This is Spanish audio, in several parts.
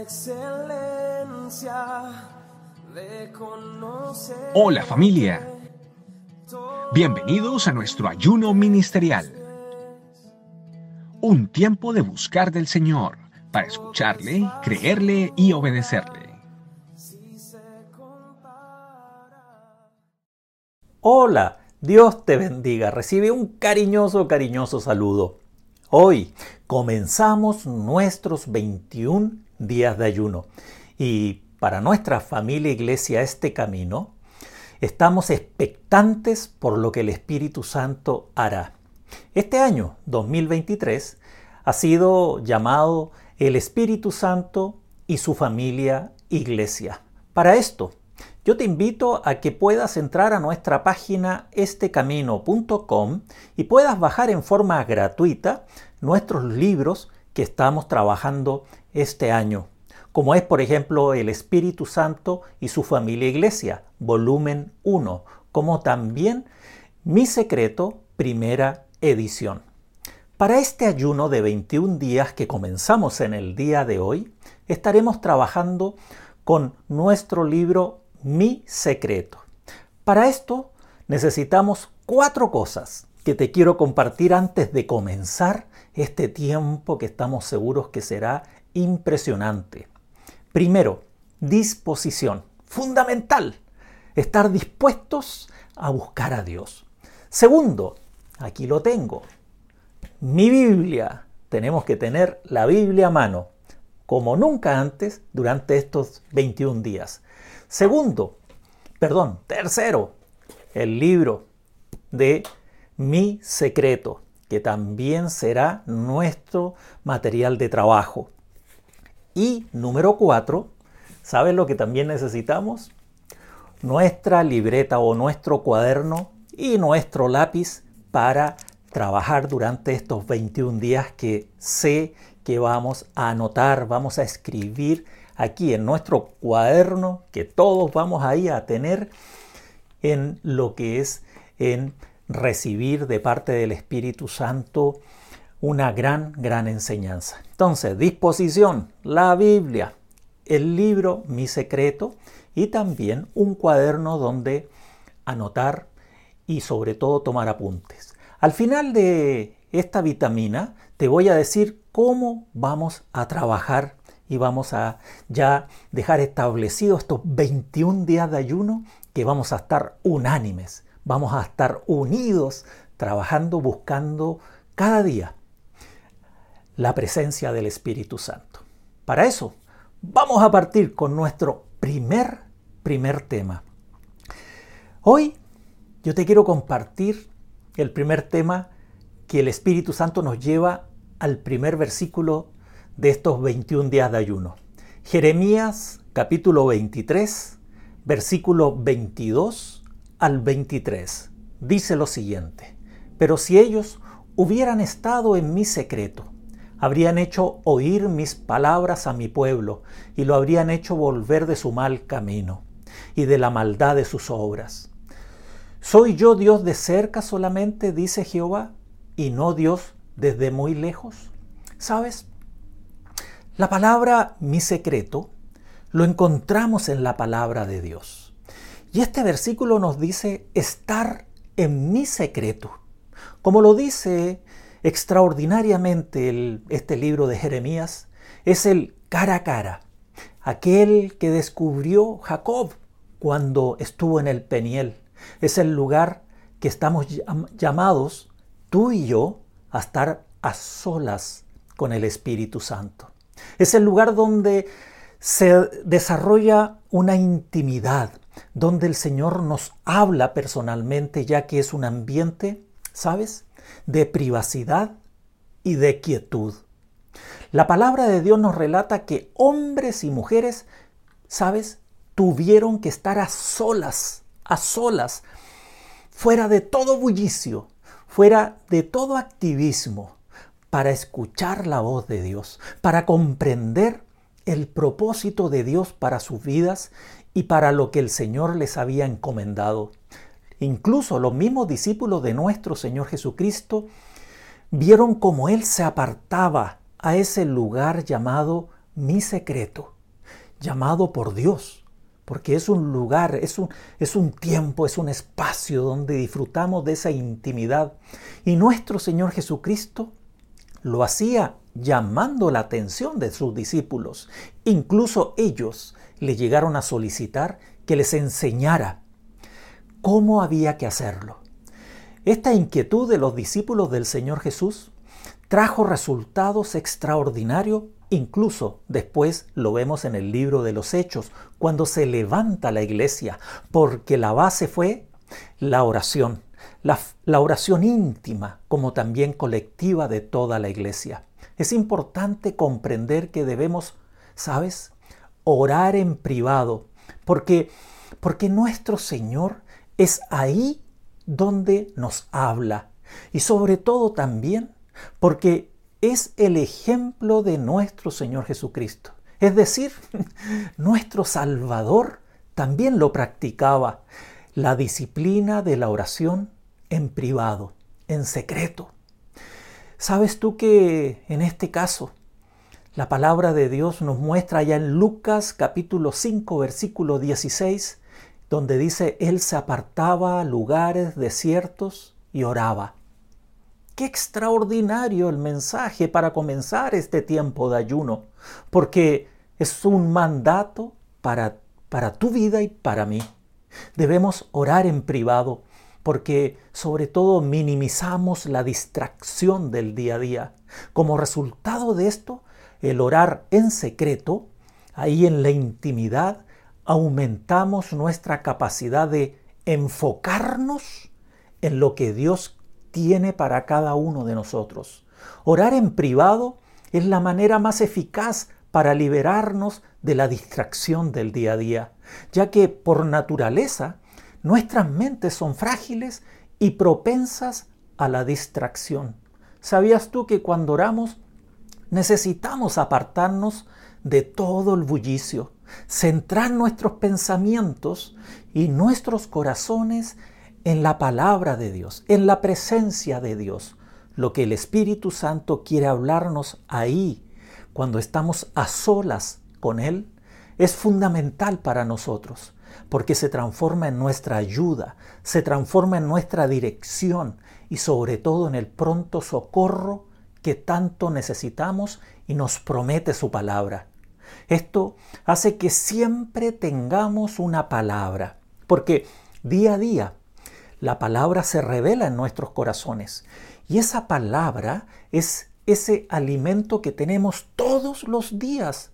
excelencia de conocer. Hola familia. Bienvenidos a nuestro ayuno ministerial. Un tiempo de buscar del Señor para escucharle, creerle y obedecerle. Hola, Dios te bendiga. Recibe un cariñoso, cariñoso saludo. Hoy comenzamos nuestros 21 días de ayuno y para nuestra familia iglesia este camino, estamos expectantes por lo que el Espíritu Santo hará. Este año 2023 ha sido llamado el Espíritu Santo y su familia iglesia. Para esto, yo te invito a que puedas entrar a nuestra página estecamino.com y puedas bajar en forma gratuita nuestros libros que estamos trabajando este año, como es por ejemplo El Espíritu Santo y su familia iglesia, volumen 1, como también Mi Secreto, primera edición. Para este ayuno de 21 días que comenzamos en el día de hoy, estaremos trabajando con nuestro libro mi secreto. Para esto necesitamos cuatro cosas que te quiero compartir antes de comenzar este tiempo que estamos seguros que será impresionante. Primero, disposición. Fundamental. Estar dispuestos a buscar a Dios. Segundo, aquí lo tengo. Mi Biblia. Tenemos que tener la Biblia a mano, como nunca antes durante estos 21 días. Segundo, perdón, tercero, el libro de Mi Secreto, que también será nuestro material de trabajo. Y número cuatro, ¿sabes lo que también necesitamos? Nuestra libreta o nuestro cuaderno y nuestro lápiz para trabajar durante estos 21 días que sé que vamos a anotar, vamos a escribir aquí en nuestro cuaderno que todos vamos ahí a tener en lo que es en recibir de parte del Espíritu Santo una gran, gran enseñanza. Entonces, disposición, la Biblia, el libro Mi Secreto y también un cuaderno donde anotar y sobre todo tomar apuntes. Al final de esta vitamina te voy a decir cómo vamos a trabajar y vamos a ya dejar establecido estos 21 días de ayuno que vamos a estar unánimes, vamos a estar unidos, trabajando, buscando cada día la presencia del Espíritu Santo. Para eso, vamos a partir con nuestro primer, primer tema. Hoy yo te quiero compartir el primer tema que el Espíritu Santo nos lleva al primer versículo de estos 21 días de ayuno. Jeremías capítulo 23, versículo 22 al 23. Dice lo siguiente, pero si ellos hubieran estado en mi secreto, habrían hecho oír mis palabras a mi pueblo y lo habrían hecho volver de su mal camino y de la maldad de sus obras. ¿Soy yo Dios de cerca solamente, dice Jehová, y no Dios desde muy lejos? ¿Sabes? La palabra mi secreto lo encontramos en la palabra de Dios. Y este versículo nos dice estar en mi secreto. Como lo dice extraordinariamente este libro de Jeremías, es el cara a cara, aquel que descubrió Jacob cuando estuvo en el Peniel. Es el lugar que estamos llamados, tú y yo, a estar a solas con el Espíritu Santo. Es el lugar donde se desarrolla una intimidad, donde el Señor nos habla personalmente, ya que es un ambiente, ¿sabes?, de privacidad y de quietud. La palabra de Dios nos relata que hombres y mujeres, ¿sabes?, tuvieron que estar a solas, a solas, fuera de todo bullicio, fuera de todo activismo, para escuchar la voz de Dios, para comprender el propósito de Dios para sus vidas y para lo que el Señor les había encomendado. Incluso los mismos discípulos de nuestro Señor Jesucristo vieron cómo Él se apartaba a ese lugar llamado mi secreto, llamado por Dios, porque es un lugar, es un, es un tiempo, es un espacio donde disfrutamos de esa intimidad. Y nuestro Señor Jesucristo lo hacía llamando la atención de sus discípulos. Incluso ellos le llegaron a solicitar que les enseñara cómo había que hacerlo. Esta inquietud de los discípulos del Señor Jesús trajo resultados extraordinarios, incluso después lo vemos en el libro de los Hechos, cuando se levanta la iglesia, porque la base fue la oración, la, oración íntima como también colectiva de toda la iglesia. Es importante comprender que debemos, ¿sabes? Orar en privado, porque, porque nuestro Señor es ahí donde nos habla. Y sobre todo también porque es el ejemplo de nuestro Señor Jesucristo. Es decir, nuestro Salvador también lo practicaba, la disciplina de la oración en privado, en secreto. ¿Sabes tú que en este caso la palabra de Dios nos muestra ya en Lucas capítulo 5 versículo 16, donde dice, Él se apartaba a lugares desiertos y oraba. Qué extraordinario el mensaje para comenzar este tiempo de ayuno, porque es un mandato para, para tu vida y para mí. Debemos orar en privado, porque sobre todo minimizamos la distracción del día a día. Como resultado de esto, el orar en secreto, ahí en la intimidad, aumentamos nuestra capacidad de enfocarnos en lo que Dios tiene para cada uno de nosotros. Orar en privado es la manera más eficaz para liberarnos de la distracción del día a día, ya que por naturaleza Nuestras mentes son frágiles y propensas a la distracción. ¿Sabías tú que cuando oramos necesitamos apartarnos de todo el bullicio, centrar nuestros pensamientos y nuestros corazones en la palabra de Dios, en la presencia de Dios, lo que el Espíritu Santo quiere hablarnos ahí, cuando estamos a solas con Él, es fundamental para nosotros porque se transforma en nuestra ayuda, se transforma en nuestra dirección y sobre todo en el pronto socorro que tanto necesitamos y nos promete su palabra. Esto hace que siempre tengamos una palabra, porque día a día la palabra se revela en nuestros corazones y esa palabra es ese alimento que tenemos todos los días,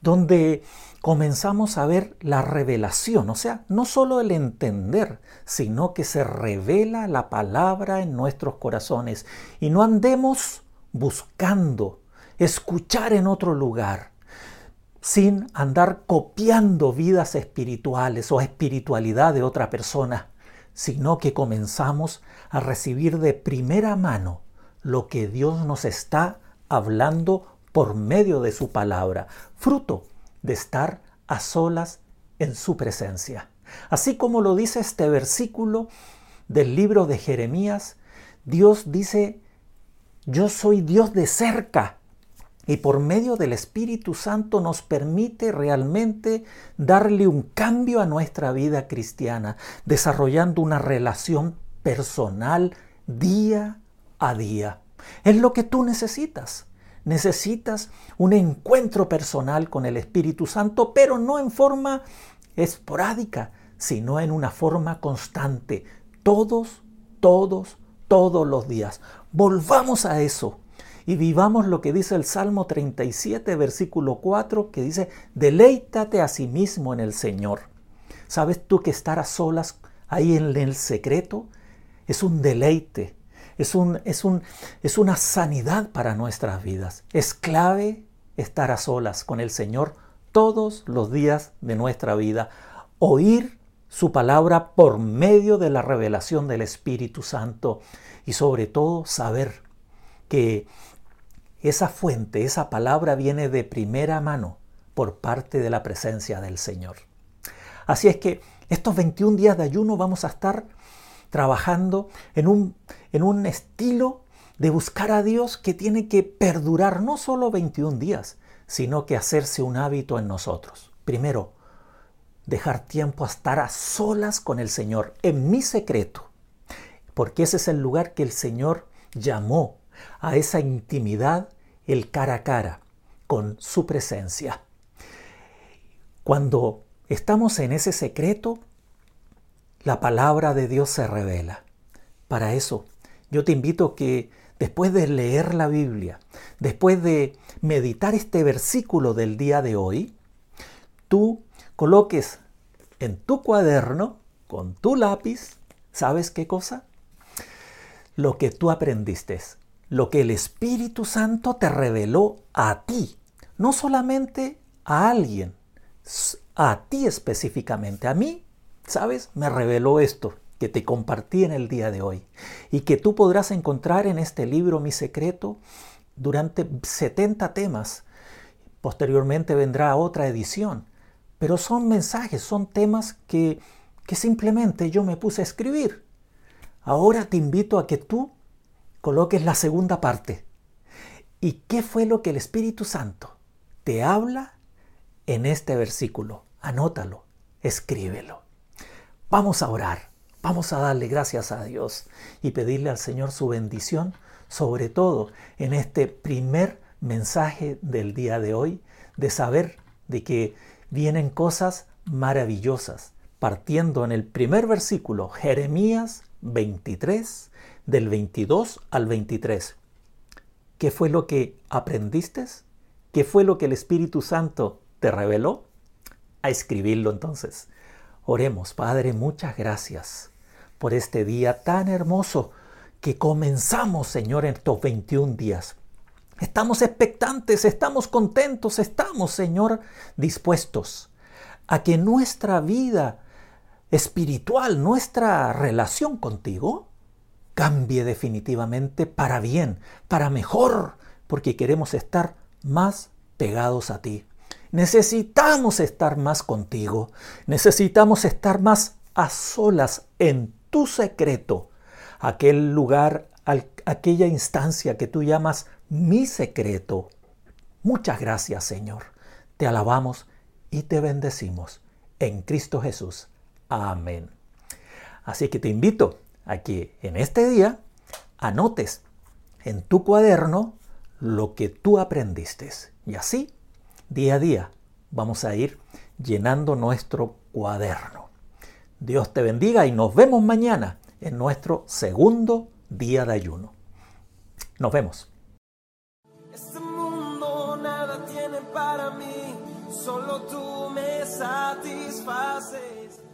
donde comenzamos a ver la revelación, o sea, no solo el entender, sino que se revela la palabra en nuestros corazones y no andemos buscando escuchar en otro lugar, sin andar copiando vidas espirituales o espiritualidad de otra persona, sino que comenzamos a recibir de primera mano lo que Dios nos está hablando por medio de su palabra, fruto de estar a solas en su presencia. Así como lo dice este versículo del libro de Jeremías, Dios dice, yo soy Dios de cerca. Y por medio del Espíritu Santo nos permite realmente darle un cambio a nuestra vida cristiana, desarrollando una relación personal día a día. Es lo que tú necesitas. Necesitas un encuentro personal con el Espíritu Santo, pero no en forma esporádica, sino en una forma constante, todos, todos, todos los días. Volvamos a eso y vivamos lo que dice el Salmo 37, versículo 4, que dice, deleítate a sí mismo en el Señor. ¿Sabes tú que estar a solas ahí en el secreto es un deleite? es, un, es, un, es una sanidad para nuestras vidas. Es clave estar a solas con el Señor todos los días de nuestra vida. Oír su palabra por medio de la revelación del Espíritu Santo y sobre todo saber que esa fuente, esa palabra viene de primera mano por parte de la presencia del Señor. Así es que estos 21 días de ayuno vamos a estar trabajando en un, en un estilo de buscar a Dios que tiene que perdurar no solo 21 días, sino que hacerse un hábito en nosotros. Primero, dejar tiempo a estar a solas con el Señor, en mi secreto, porque ese es el lugar que el Señor llamó a esa intimidad, el cara a cara, con su presencia. Cuando estamos en ese secreto, la palabra de Dios se revela. Para eso, yo te invito que después de leer la Biblia, después de meditar este versículo del día de hoy, tú coloques en tu cuaderno, con tu lápiz, ¿sabes qué cosa? Lo que tú aprendiste, lo que el Espíritu Santo te reveló a ti, no solamente a alguien, a ti específicamente, a mí, ¿sabes? Me reveló esto que te compartí en el día de hoy y que tú podrás encontrar en este libro Mi Secreto durante 70 temas. Posteriormente vendrá otra edición, pero son mensajes, son temas que, que simplemente yo me puse a escribir. Ahora te invito a que tú coloques la segunda parte. ¿Y qué fue lo que el Espíritu Santo te habla en este versículo? Anótalo, escríbelo. Vamos a orar, vamos a darle gracias a Dios y pedirle al Señor su bendición, sobre todo en este primer mensaje del día de hoy, de saber de que vienen cosas maravillosas, partiendo en el primer versículo, Jeremías 23, del 22 al 23. ¿Qué fue lo que aprendiste? ¿Qué fue lo que el Espíritu Santo te reveló? A escribirlo entonces. Oremos, Padre, muchas gracias por este día tan hermoso que comenzamos, Señor, en estos 21 días. Estamos expectantes, estamos contentos, estamos, Señor, dispuestos a que nuestra vida espiritual, nuestra relación contigo, cambie definitivamente para bien, para mejor, porque queremos estar más pegados a ti. Necesitamos estar más contigo. Necesitamos estar más a solas en tu secreto. Aquel lugar, aquella instancia que tú llamas mi secreto. Muchas gracias Señor. Te alabamos y te bendecimos. En Cristo Jesús. Amén. Así que te invito a que en este día anotes en tu cuaderno lo que tú aprendiste. Y así día a día vamos a ir llenando nuestro cuaderno. Dios te bendiga y nos vemos mañana en nuestro segundo día de ayuno. Nos vemos. Este mundo nada tiene para mí, solo tú me satisfaces.